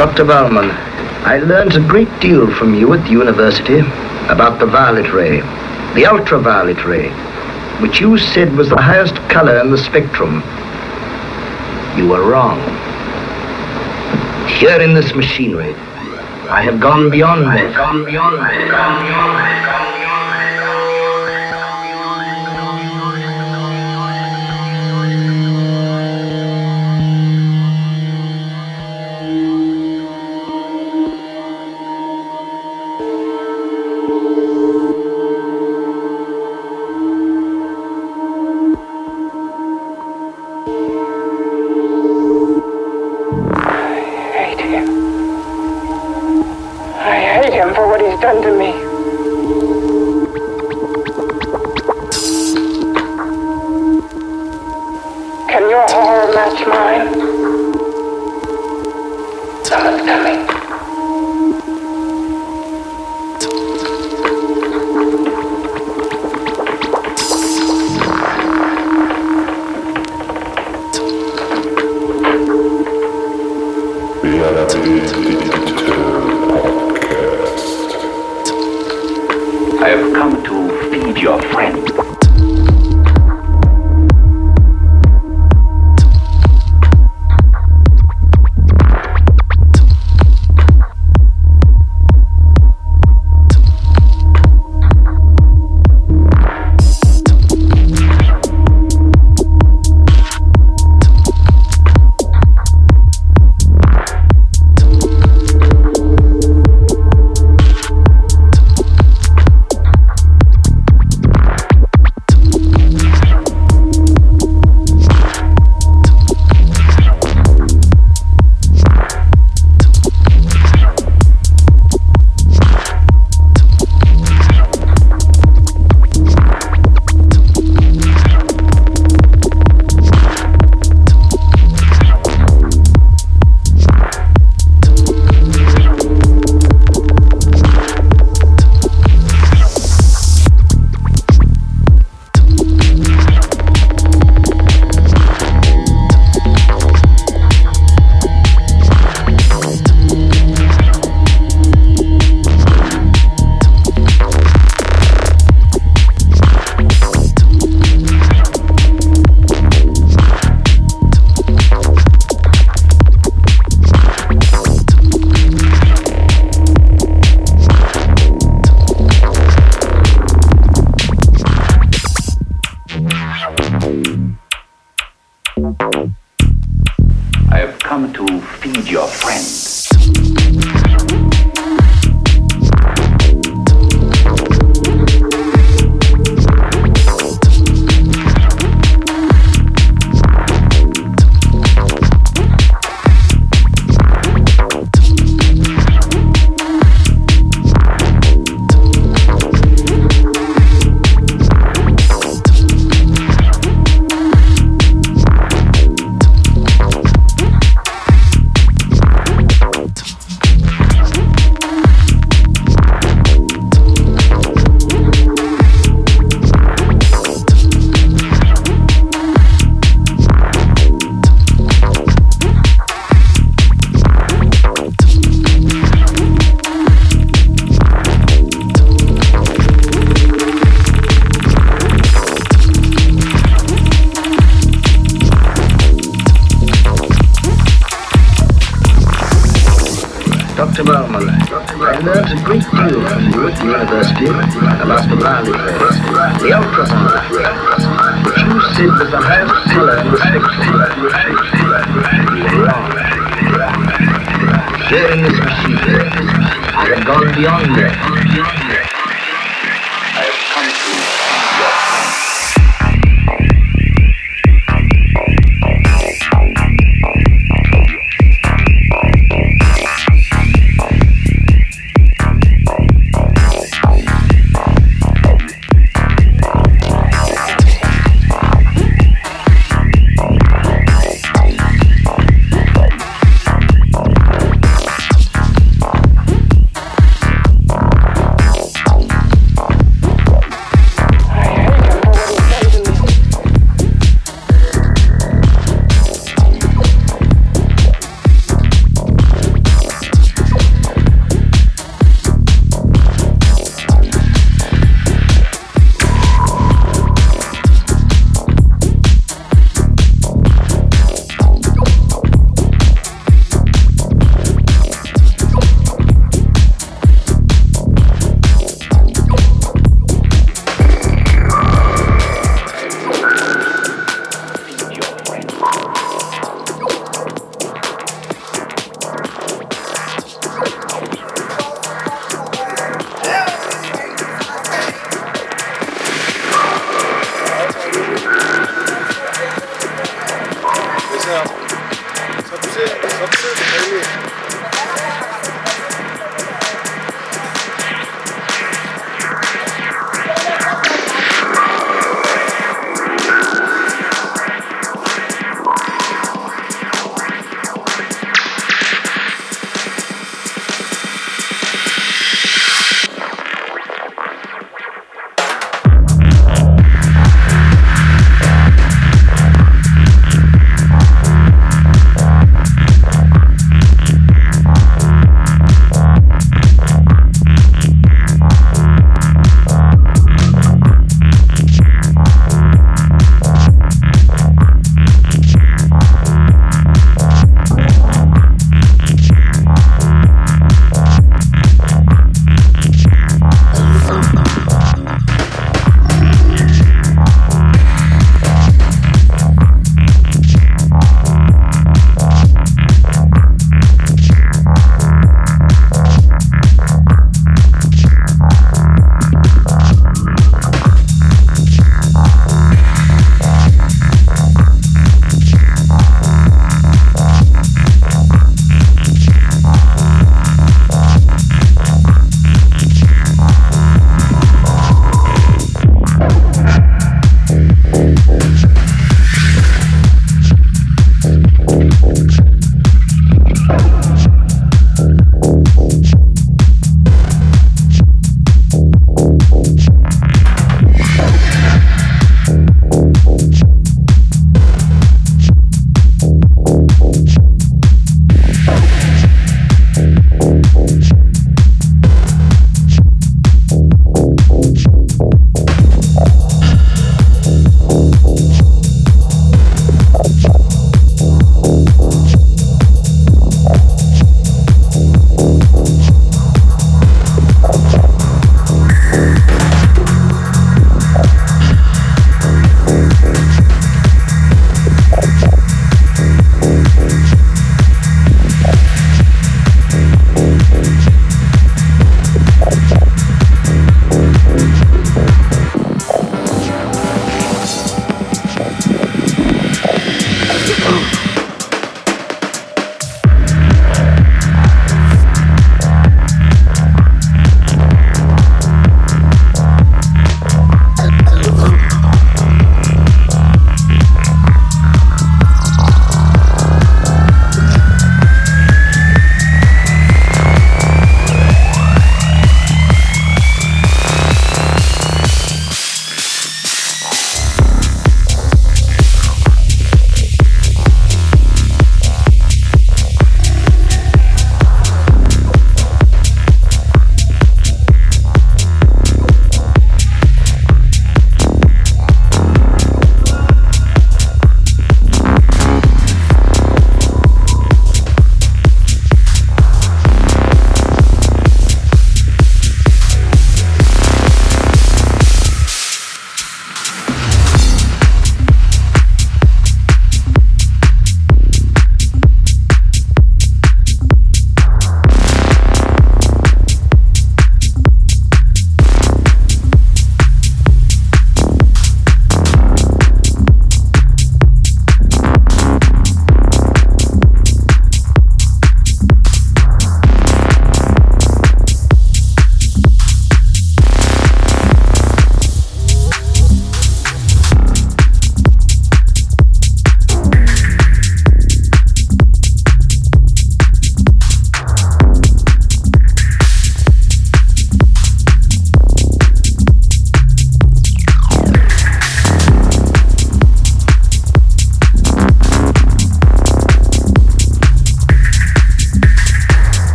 Dr. Waldman, I learned a great deal from you at the university about the violet ray, the ultraviolet ray, which you said was the highest color in the spectrum. You were wrong. Here in this machinery, I have gone beyond that. Gone beyond that. Gone beyond that.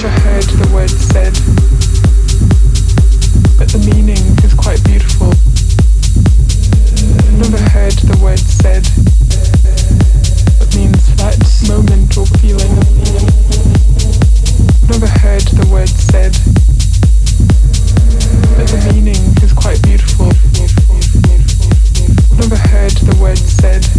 Never heard the word said, but the meaning is quite beautiful. Never heard the word said, but means that moment or feeling. Never heard the word said, but the meaning is quite beautiful. Never heard the word said.